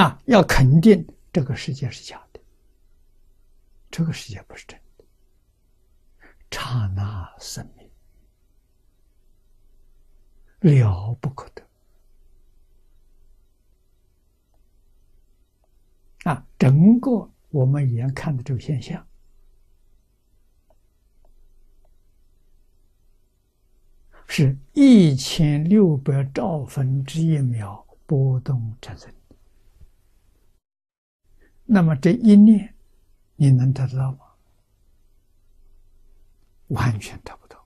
啊，要肯定这个世界是假的，这个世界不是真的，刹那生命了不可得啊！整个我们眼看的这个现象，是一千六百兆分之一秒波动产生。那么这一念，你能得到吗？完全得不到。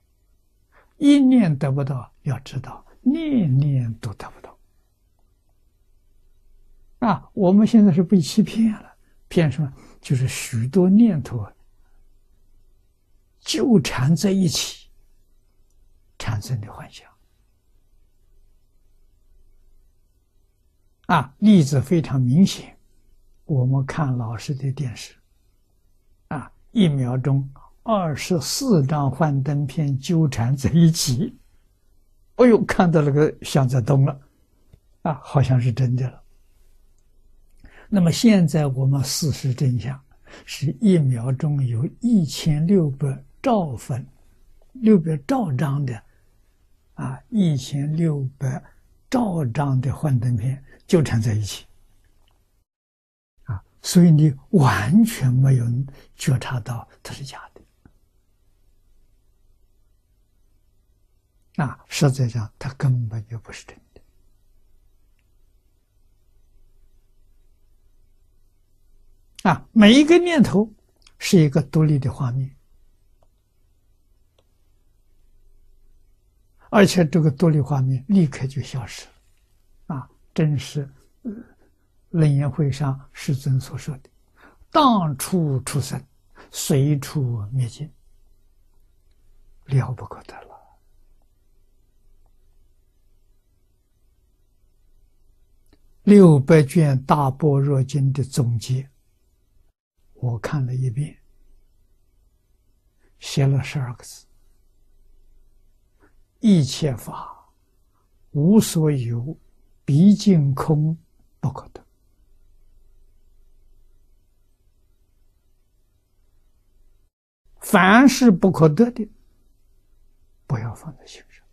一念得不到，要知道念念都得不到。啊，我们现在是被欺骗了，骗什么？就是许多念头纠缠在一起产生的幻想。啊，例子非常明显。我们看老师的电视，啊，一秒钟二十四张幻灯片纠缠在一起，哎呦，看到那个像在动了，啊，好像是真的了。那么现在我们事实真相是一秒钟有一千六百兆分，六百兆张的，啊，一千六百兆张的幻灯片纠缠在一起。所以你完全没有觉察到它是假的，啊，实际上它根本就不是真的，啊，每一个念头是一个独立的画面，而且这个独立画面立刻就消失了，啊，真是。楞严会上世尊所说的“当处出生，随处灭尽”，了不可得了。六百卷大般若经的总结，我看了一遍，写了十二个字：“一切法无所有，毕竟空，不可得。”凡是不可得的，不要放在心上。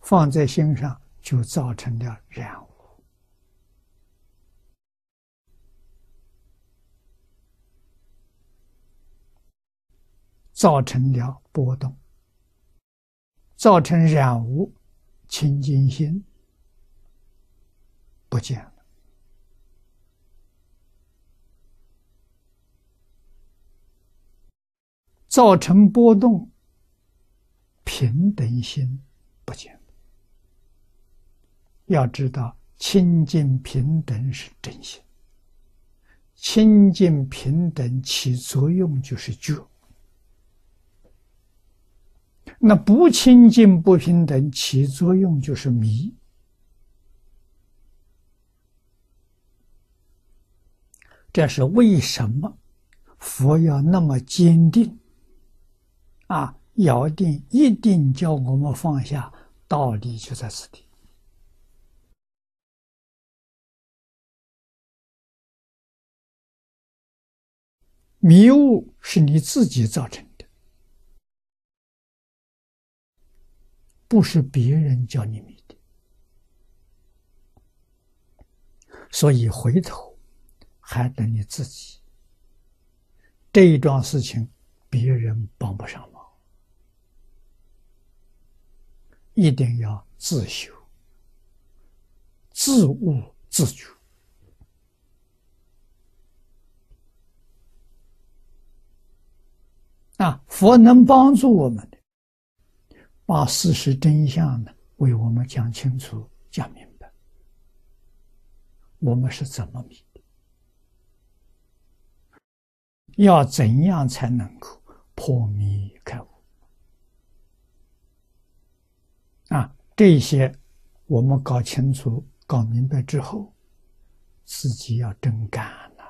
放在心上，就造成了染污，造成了波动，造成染污，清净心不见造成波动，平等心不见。要知道，清净平等是真心，清净平等起作用就是觉。那不清净不平等起作用就是迷。这是为什么佛要那么坚定？啊，咬定一定叫我们放下，道理就在此地。迷雾是你自己造成的，不是别人叫你迷的。所以回头还得你自己。这一桩事情，别人帮不上忙。一定要自修、自悟、自觉。啊，佛能帮助我们的，把事实真相呢，为我们讲清楚、讲明白。我们是怎么迷的？要怎样才能够破迷开悟？啊，这些我们搞清楚、搞明白之后，自己要真干了，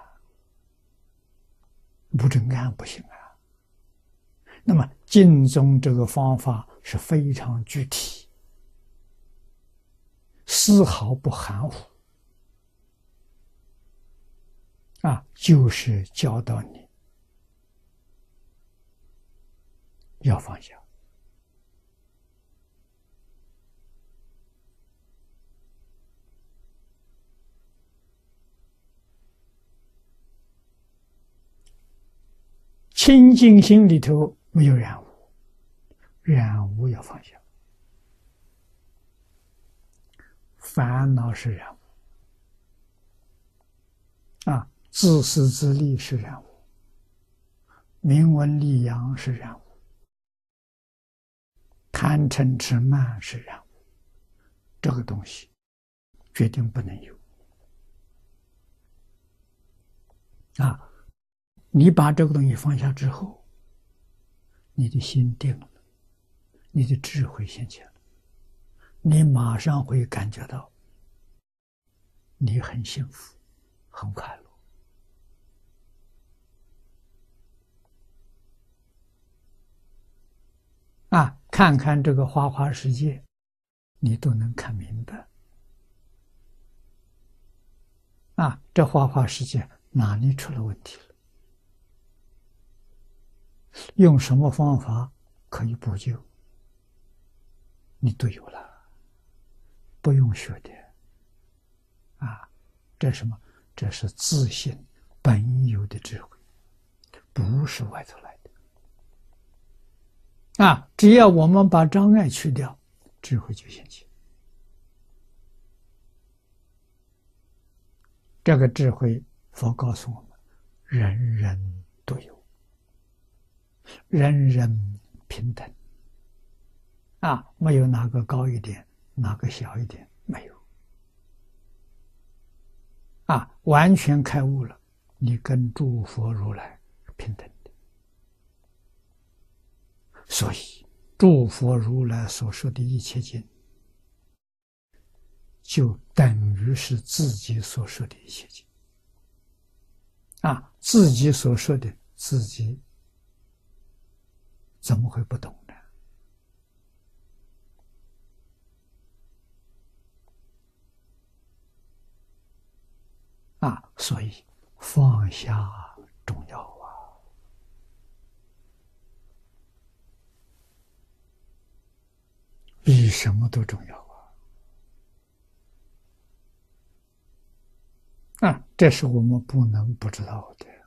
不真干不行啊。那么净宗这个方法是非常具体，丝毫不含糊。啊，就是教导你要放下。清净心里头没有染污，染污要放下。烦恼是染污，啊，自私自利是染污，名闻利养是染污，贪嗔痴慢是染污，这个东西决定不能有，啊。你把这个东西放下之后，你的心定了，你的智慧现前了，你马上会感觉到你很幸福，很快乐。啊，看看这个花花世界，你都能看明白。啊，这花花世界哪里出了问题了？用什么方法可以补救？你都有了，不用学的。啊，这什么？这是自信本有的智慧，不是外头来的。啊，只要我们把障碍去掉，智慧就现起。这个智慧，佛告诉我们，人人都有。人人平等，啊，没有哪个高一点，哪个小一点，没有，啊，完全开悟了，你跟诸佛如来平等的，所以诸佛如来所说的一切经，就等于是自己所说的一切经，啊，自己所说的自己。怎么会不懂呢？啊，所以放下重要啊，比什么都重要啊！啊，这是我们不能不知道的。